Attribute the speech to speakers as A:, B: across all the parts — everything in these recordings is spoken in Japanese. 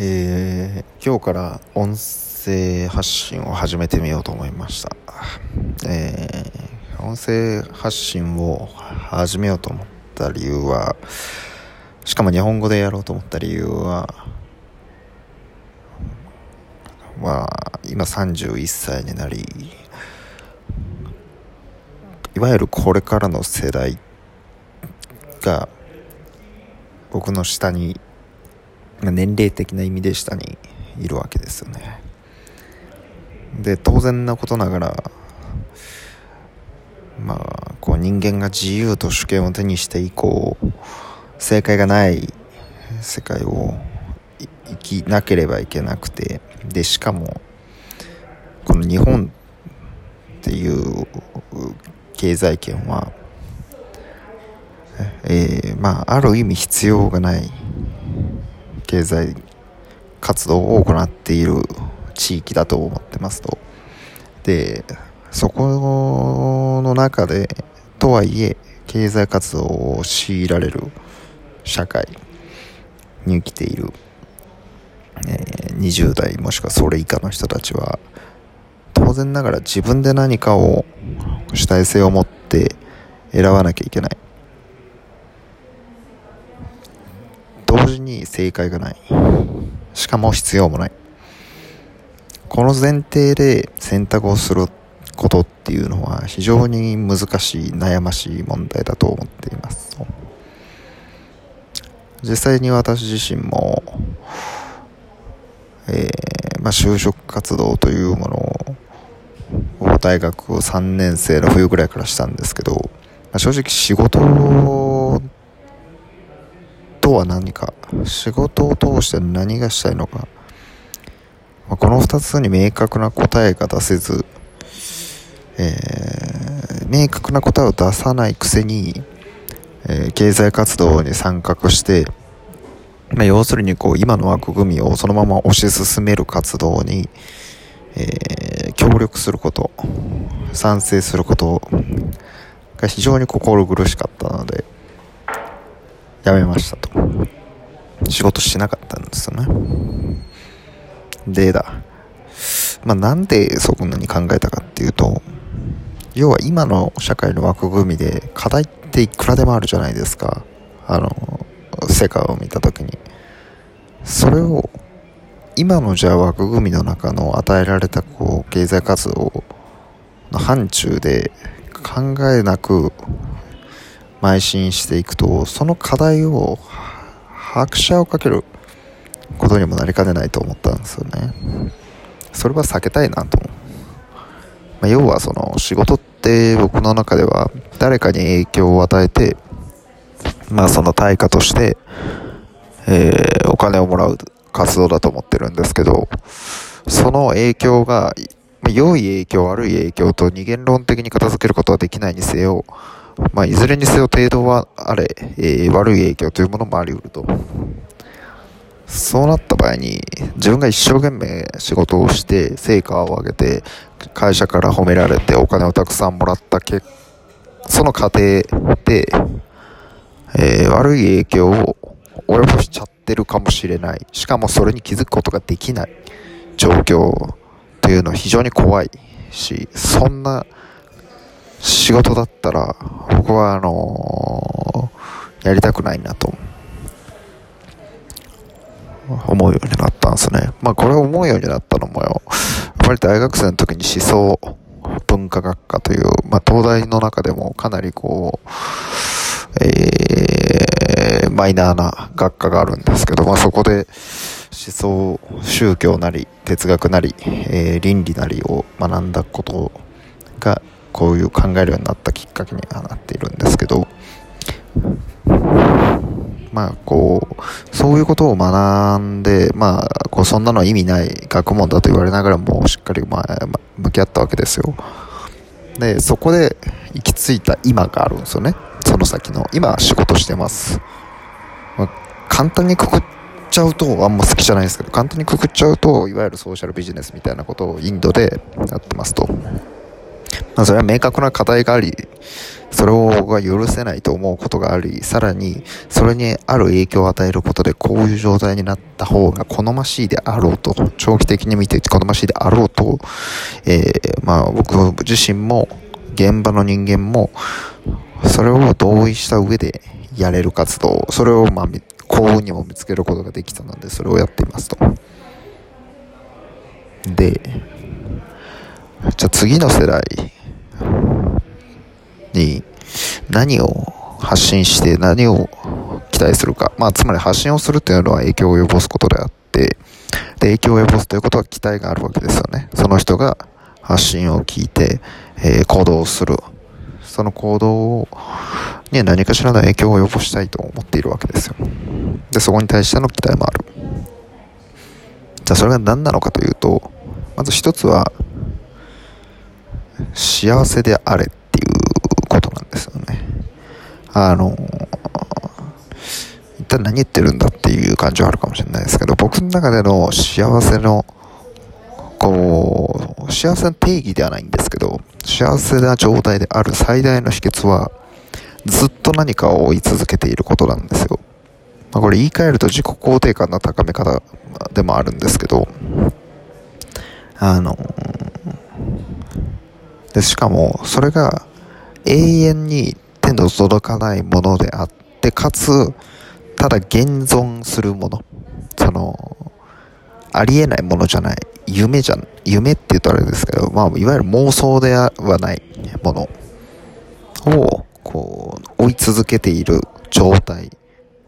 A: えー、今日から音声発信を始めてみようと思いました。えー、音声発信を始めようと思った理由は、しかも日本語でやろうと思った理由は、まあ、今31歳になり、いわゆるこれからの世代が僕の下に年齢的な意味で下にいるわけですよね。で当然なことながらまあこう人間が自由と主権を手にして以降正解がない世界を生きなければいけなくてでしかもこの日本っていう経済圏はえー、まあある意味必要がない経済活動を行っている地域だと思ってますと。で、そこの中で、とはいえ、経済活動を強いられる社会に生きている、え、20代もしくはそれ以下の人たちは、当然ながら自分で何かを主体性を持って選ばなきゃいけない。同時に正解がない。しかも必要もない。この前提で選択をすることっていうのは非常に難しい悩ましい問題だと思っています実際に私自身も、えー、まあ、就職活動というものを大学3年生の冬ぐらいからしたんですけど、まあ、正直仕事をとは何か仕事を通して何がしたいのか、まあ、この2つに明確な答えが出せず、えー、明確な答えを出さないくせに、えー、経済活動に参画して、まあ、要するにこう今の枠組みをそのまま推し進める活動に、えー、協力すること賛成することが非常に心苦しかったので辞めましたと。仕事してなかったんですよね。でだ。まあなんでそんなに考えたかっていうと要は今の社会の枠組みで課題っていくらでもあるじゃないですか。あの世界を見た時に。それを今のじゃあ枠組みの中の与えられたこう経済活動の範疇で考えなく邁進していくとその課題を拍車をかけることにもなりかねないと思ったんですよね。それは避けたいなと、まあ、要はその仕事って僕の中では誰かに影響を与えてまあその対価として、えー、お金をもらう活動だと思ってるんですけどその影響が、良い影響悪い影響と二元論的に片付けることはできないにせよまあ、いずれにせよ程度はあれ、えー、悪い影響というものもあり得ると。そうなった場合に、自分が一生懸命仕事をして、成果を上げて、会社から褒められてお金をたくさんもらった結その過程で、えー、悪い影響を及ぼしちゃってるかもしれない。しかもそれに気づくことができない状況というのは非常に怖いし、そんな仕事だったら、僕はあのー、やりたくないなと、思うようになったんですね。まあこれ思うようになったのもよ、やっぱり大学生の時に思想文化学科という、まあ東大の中でもかなりこう、えー、マイナーな学科があるんですけど、まあそこで思想、宗教なり、哲学なり、えー、倫理なりを学んだことが、こういう考えるようになったきっかけにはなっているんですけどまあこうそういうことを学んでまあこうそんなの意味ない学問だと言われながらもしっかりまあ向き合ったわけですよ。でそこで行き着いた今があるんですよね。その先の今仕事してます、まあ、簡単にくくっちゃうとあんま好きじゃないですけど簡単にくくっちゃうといわゆるソーシャルビジネスみたいなことをインドでやってますと。まあ、それは明確な課題があり、それをが許せないと思うことがあり、さらに、それにある影響を与えることで、こういう状態になった方が好ましいであろうと、長期的に見て好ましいであろうと、えー、まあ、僕自身も、現場の人間も、それを同意した上でやれる活動、それをまあ、幸運にも見つけることができたので、それをやっていますと。で、じゃあ次の世代に何を発信して何を期待するか。まあ、つまり発信をするというのは影響を及ぼすことであって、で、影響を及ぼすということは期待があるわけですよね。その人が発信を聞いて、えー、行動をする。その行動に何かしらの影響を及ぼしたいと思っているわけですよ。で、そこに対しての期待もある。じゃあそれが何なのかというと、まず一つは、幸せであれっていうことなんですよね。あの、一体何言ってるんだっていう感じはあるかもしれないですけど、僕の中での幸せの、こう、幸せの定義ではないんですけど、幸せな状態である最大の秘訣は、ずっと何かを追い続けていることなんですよ。まあ、これ言い換えると自己肯定感の高め方でもあるんですけど、あの、で、しかも、それが永遠に手の届かないものであって、かつ、ただ現存するもの。その、ありえないものじゃない。夢じゃん、夢って言うとあれですけど、まあ、いわゆる妄想ではないものを、こう、追い続けている状態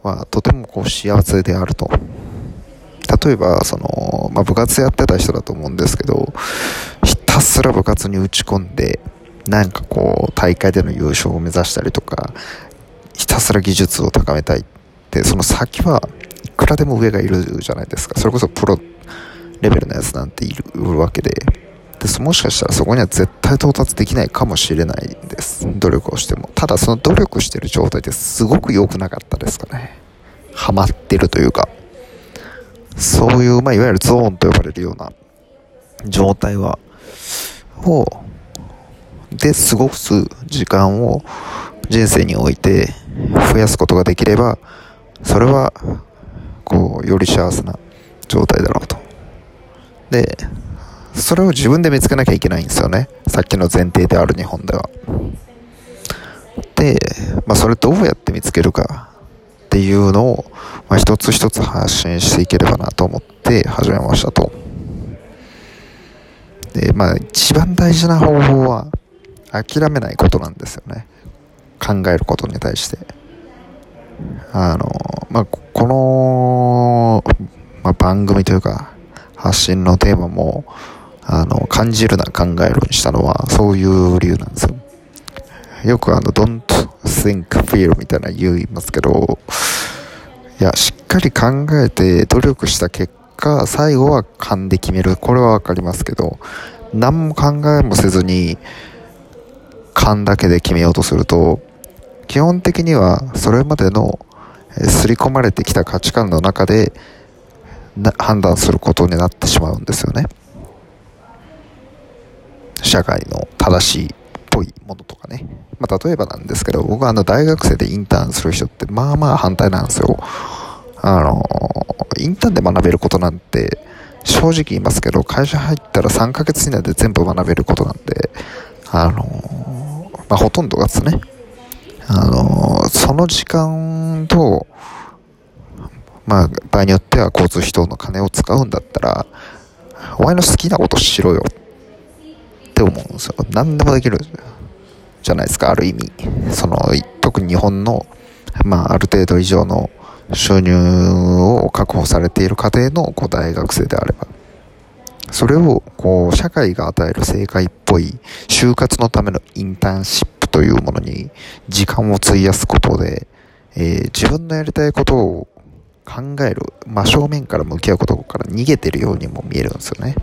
A: は、とてもこう幸せであると。例えば、その、まあ、部活やってた人だと思うんですけど、たすら部活に打ち込んで、なんかこう、大会での優勝を目指したりとか、ひたすら技術を高めたいって、その先はいくらでも上がいるじゃないですか。それこそプロレベルのやつなんているわけで、でもしかしたらそこには絶対到達できないかもしれないです。努力をしても。ただその努力してる状態ってすごく良くなかったですかね。ハマってるというか、そういう、まあ、いわゆるゾーンと呼ばれるような状態は、を、で過ごす時間を人生において増やすことができれば、それは、こう、より幸せな状態だろうと。で、それを自分で見つけなきゃいけないんですよね。さっきの前提である日本では。で、まあ、それどうやって見つけるかっていうのを、まあ、一つ一つ発信していければなと思って始めましたと。で、まあ、一番大事な方法は、諦めないことなんですよね。考えることに対して。あの、まあ、この、まあ、番組というか、発信のテーマも、あの、感じるな考えるにしたのは、そういう理由なんですよ。よくあの、don't think, feel みたいな言いますけど、いや、しっかり考えて努力した結果、最後は勘で決める。これはわかりますけど、何も考えもせずに、勘だけで決めようとすると、基本的にはそれまでの刷り込まれてきた価値観の中で判断することになってしまうんですよね。社会の正しいっぽいものとかね。まあ、例えばなんですけど、僕はあの大学生でインターンする人ってまあまあ反対なんですよ。あの、インターンで学べることなんて、正直言いますけど、会社入ったら3ヶ月以内で全部学べることなんで、あの、まあ、ほとんどがですね、あの、その時間と、まあ、場合によっては交通費等の金を使うんだったら、お前の好きなことしろよって思うんですよ。何でもできるじゃないですか、ある意味。その、特に日本の、まあ、ある程度以上の収入を確保されている家庭のこう大学生であれば。それを、こう、社会が与える正解っぽい、就活のためのインターンシップというものに時間を費やすことで、えー、自分のやりたいことを考える、真正面から向き合うことから逃げてるようにも見えるんですよね。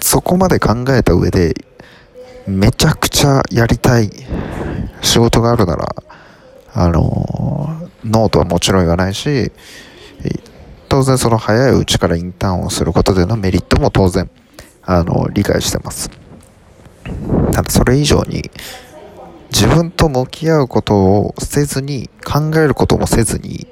A: そこまで考えた上で、めちゃくちゃやりたい仕事があるなら、あの、ノーとはもちろん言わないし、当然その早いうちからインターンをすることでのメリットも当然、あの、理解してます。ただそれ以上に、自分と向き合うことをせずに、考えることもせずに、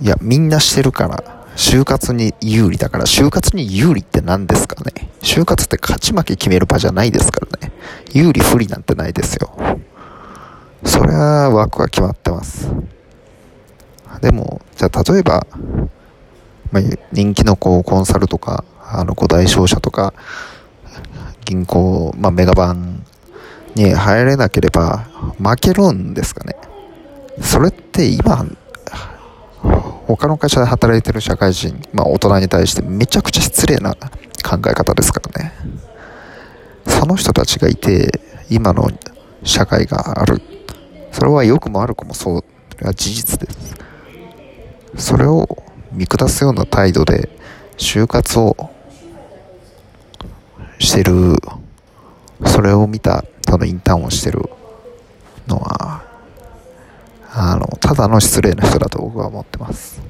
A: いや、みんなしてるから、就活に有利だから、就活に有利って何ですかね？就活って勝ち負け決める場じゃないですからね。有利不利なんてないですよ。それは枠は決まってます。でも、じゃあ例えば、まあ、人気のこうコンサルとか、あの、五大商社とか、銀行、まあ、メガバンに入れなければ負けるんですかね。それって今、他の会社で働いてる社会人、まあ、大人に対してめちゃくちゃ失礼な考え方ですからね。その人たちがいて、今の社会がある。それは良くも悪くもそう。は事実です。それを見下すような態度で就活をしてるそれを見たそのインターンをしてるのはあの失礼な人だと僕は思ってます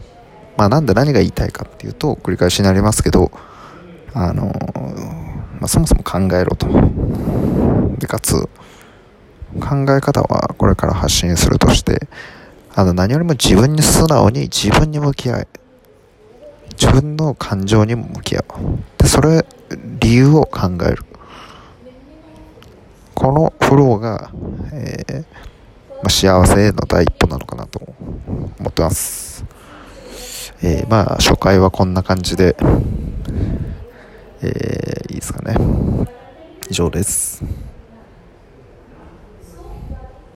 A: まあなんで何が言いたいかっていうと繰り返しになりますけどあの、まあ、そもそも考えろとでかつ考え方はこれから発信するとしてあの、何よりも自分に素直に自分に向き合い、自分の感情にも向き合う。で、それ、理由を考える。このフローが、えー、まあ、幸せへの第一歩なのかなと思ってます。えー、まあ、初回はこんな感じで、えー、いいですかね。以上です。